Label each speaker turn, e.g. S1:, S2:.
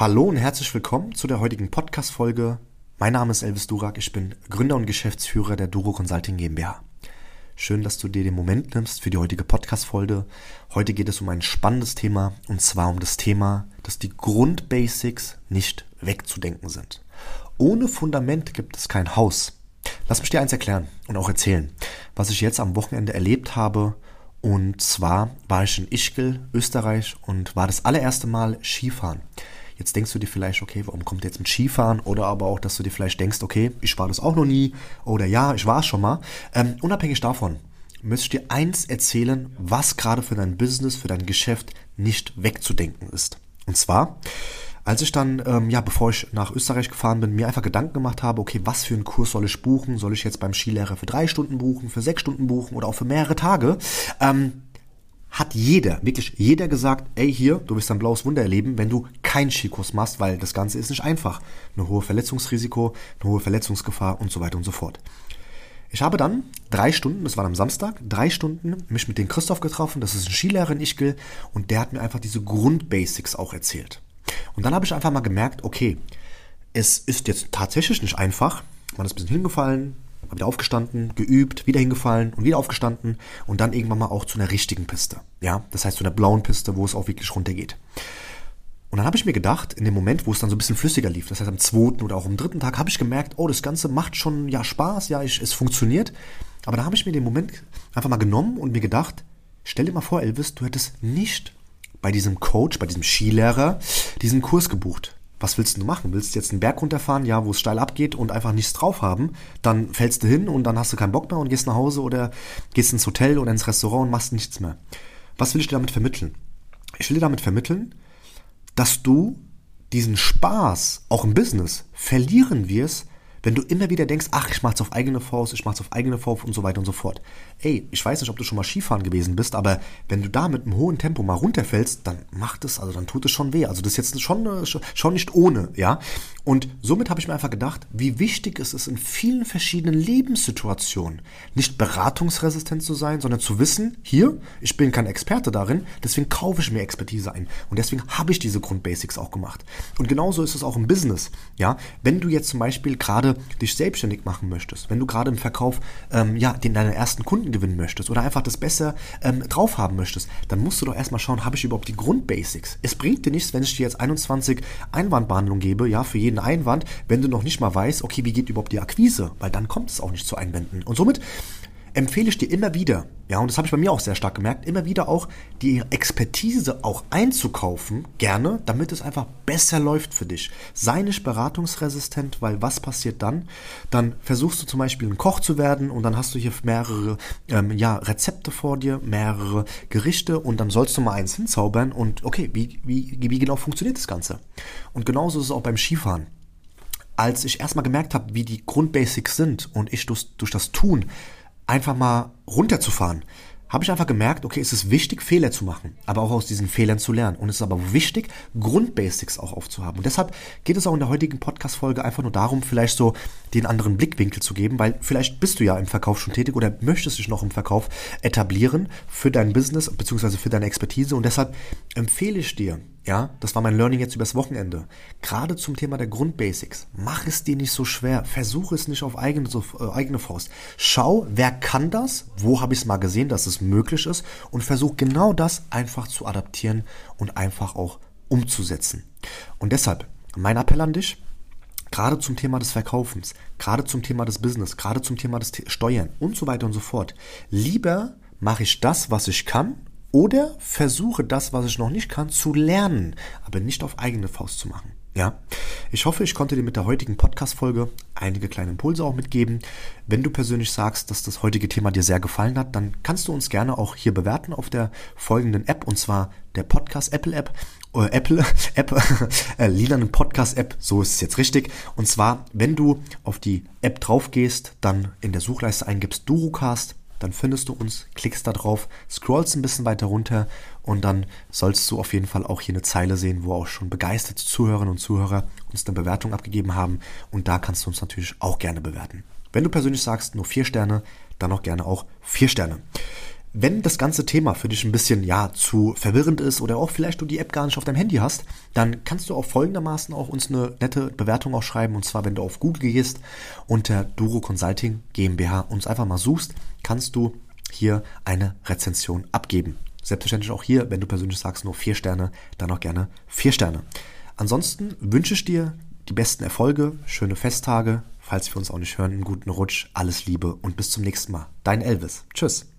S1: Hallo und herzlich willkommen zu der heutigen Podcast-Folge. Mein Name ist Elvis Durak, ich bin Gründer und Geschäftsführer der Duro Consulting GmbH. Schön, dass du dir den Moment nimmst für die heutige Podcast-Folge. Heute geht es um ein spannendes Thema und zwar um das Thema, dass die Grundbasics nicht wegzudenken sind. Ohne Fundament gibt es kein Haus. Lass mich dir eins erklären und auch erzählen, was ich jetzt am Wochenende erlebt habe. Und zwar war ich in Ischgl, Österreich und war das allererste Mal Skifahren. Jetzt denkst du dir vielleicht, okay, warum kommt jetzt mit Skifahren? Oder aber auch, dass du dir vielleicht denkst, okay, ich war das auch noch nie. Oder ja, ich war es schon mal. Ähm, unabhängig davon möchte ich dir eins erzählen, was gerade für dein Business, für dein Geschäft nicht wegzudenken ist. Und zwar, als ich dann, ähm, ja, bevor ich nach Österreich gefahren bin, mir einfach Gedanken gemacht habe, okay, was für einen Kurs soll ich buchen? Soll ich jetzt beim Skilehrer für drei Stunden buchen, für sechs Stunden buchen oder auch für mehrere Tage? Ähm, hat jeder, wirklich jeder gesagt, ey hier, du wirst ein blaues Wunder erleben, wenn du keinen Skikurs machst, weil das Ganze ist nicht einfach. Eine hohe Verletzungsrisiko, eine hohe Verletzungsgefahr und so weiter und so fort. Ich habe dann drei Stunden, das war am Samstag, drei Stunden mich mit dem Christoph getroffen, das ist ein Skilehrer in Ischgl und der hat mir einfach diese Grundbasics auch erzählt. Und dann habe ich einfach mal gemerkt, okay, es ist jetzt tatsächlich nicht einfach, man ist ein bisschen hingefallen, mal wieder aufgestanden, geübt, wieder hingefallen und wieder aufgestanden und dann irgendwann mal auch zu einer richtigen Piste. Ja, das heißt zu einer blauen Piste, wo es auch wirklich runtergeht. Und dann habe ich mir gedacht, in dem Moment, wo es dann so ein bisschen flüssiger lief, das heißt am zweiten oder auch am dritten Tag, habe ich gemerkt, oh, das Ganze macht schon ja Spaß, ja, ich, es funktioniert. Aber da habe ich mir den Moment einfach mal genommen und mir gedacht, stell dir mal vor, Elvis, du hättest nicht bei diesem Coach, bei diesem Skilehrer diesen Kurs gebucht was willst du machen? Willst du jetzt einen Berg runterfahren, ja, wo es steil abgeht und einfach nichts drauf haben? Dann fällst du hin und dann hast du keinen Bock mehr und gehst nach Hause oder gehst ins Hotel oder ins Restaurant und machst nichts mehr. Was will ich dir damit vermitteln? Ich will dir damit vermitteln, dass du diesen Spaß auch im Business verlieren wirst, wenn du immer wieder denkst, ach, ich mach's auf eigene Faust, ich mach's auf eigene Faust und so weiter und so fort. Ey, ich weiß nicht, ob du schon mal Skifahren gewesen bist, aber wenn du da mit einem hohen Tempo mal runterfällst, dann macht es, also dann tut es schon weh. Also das ist jetzt schon, äh, schon nicht ohne, ja. Und somit habe ich mir einfach gedacht, wie wichtig es ist, in vielen verschiedenen Lebenssituationen nicht beratungsresistent zu sein, sondern zu wissen, hier, ich bin kein Experte darin, deswegen kaufe ich mir Expertise ein. Und deswegen habe ich diese Grundbasics auch gemacht. Und genauso ist es auch im Business, ja. Wenn du jetzt zum Beispiel gerade dich selbstständig machen möchtest, wenn du gerade im Verkauf ähm, ja, den deinen ersten Kunden gewinnen möchtest oder einfach das besser ähm, drauf haben möchtest, dann musst du doch erstmal schauen, habe ich überhaupt die Grundbasics? Es bringt dir nichts, wenn ich dir jetzt 21 Einwandbehandlungen gebe, ja, für jeden Einwand, wenn du noch nicht mal weißt, okay, wie geht überhaupt die Akquise? Weil dann kommt es auch nicht zu Einwänden. Und somit empfehle ich dir immer wieder, ja, und das habe ich bei mir auch sehr stark gemerkt, immer wieder auch die Expertise auch einzukaufen, gerne, damit es einfach besser läuft für dich. Sei nicht beratungsresistent, weil was passiert dann? Dann versuchst du zum Beispiel ein Koch zu werden und dann hast du hier mehrere ähm, ja, Rezepte vor dir, mehrere Gerichte und dann sollst du mal eins hinzaubern und okay, wie, wie, wie genau funktioniert das Ganze? Und genauso ist es auch beim Skifahren als ich erstmal gemerkt habe, wie die Grundbasics sind und ich durch, durch das Tun einfach mal runterzufahren, habe ich einfach gemerkt, okay, es ist wichtig, Fehler zu machen, aber auch aus diesen Fehlern zu lernen. Und es ist aber wichtig, Grundbasics auch aufzuhaben. Und deshalb geht es auch in der heutigen Podcast-Folge einfach nur darum, vielleicht so den anderen Blickwinkel zu geben, weil vielleicht bist du ja im Verkauf schon tätig oder möchtest dich noch im Verkauf etablieren für dein Business beziehungsweise für deine Expertise. Und deshalb empfehle ich dir, ja, das war mein Learning jetzt übers Wochenende. Gerade zum Thema der Grundbasics. Mach es dir nicht so schwer. Versuche es nicht auf eigene, äh, eigene Faust. Schau, wer kann das? Wo habe ich es mal gesehen, dass es möglich ist? Und versuch genau das einfach zu adaptieren und einfach auch umzusetzen. Und deshalb, mein Appell an dich, gerade zum Thema des Verkaufens, gerade zum Thema des Business, gerade zum Thema des Steuern und so weiter und so fort. Lieber mache ich das, was ich kann oder versuche das, was ich noch nicht kann, zu lernen, aber nicht auf eigene Faust zu machen. Ja, ich hoffe, ich konnte dir mit der heutigen Podcast-Folge einige kleine Impulse auch mitgeben. Wenn du persönlich sagst, dass das heutige Thema dir sehr gefallen hat, dann kannst du uns gerne auch hier bewerten auf der folgenden App und zwar der Podcast Apple App. Äh, Apple App, äh, lilanen Podcast App, so ist es jetzt richtig. Und zwar, wenn du auf die App drauf gehst, dann in der Suchleiste eingibst Durucast, dann findest du uns, klickst da drauf, scrollst ein bisschen weiter runter und dann sollst du auf jeden Fall auch hier eine Zeile sehen, wo auch schon begeisterte Zuhörerinnen und Zuhörer uns eine Bewertung abgegeben haben und da kannst du uns natürlich auch gerne bewerten. Wenn du persönlich sagst, nur vier Sterne, dann auch gerne auch vier Sterne. Wenn das ganze Thema für dich ein bisschen ja zu verwirrend ist oder auch vielleicht du die App gar nicht auf deinem Handy hast, dann kannst du auch folgendermaßen auch uns eine nette Bewertung auch schreiben. Und zwar, wenn du auf Google gehst unter Duro Consulting GmbH uns einfach mal suchst, kannst du hier eine Rezension abgeben. Selbstverständlich auch hier, wenn du persönlich sagst nur vier Sterne, dann auch gerne vier Sterne. Ansonsten wünsche ich dir die besten Erfolge, schöne Festtage, falls wir uns auch nicht hören, einen guten Rutsch, alles Liebe und bis zum nächsten Mal. Dein Elvis. Tschüss.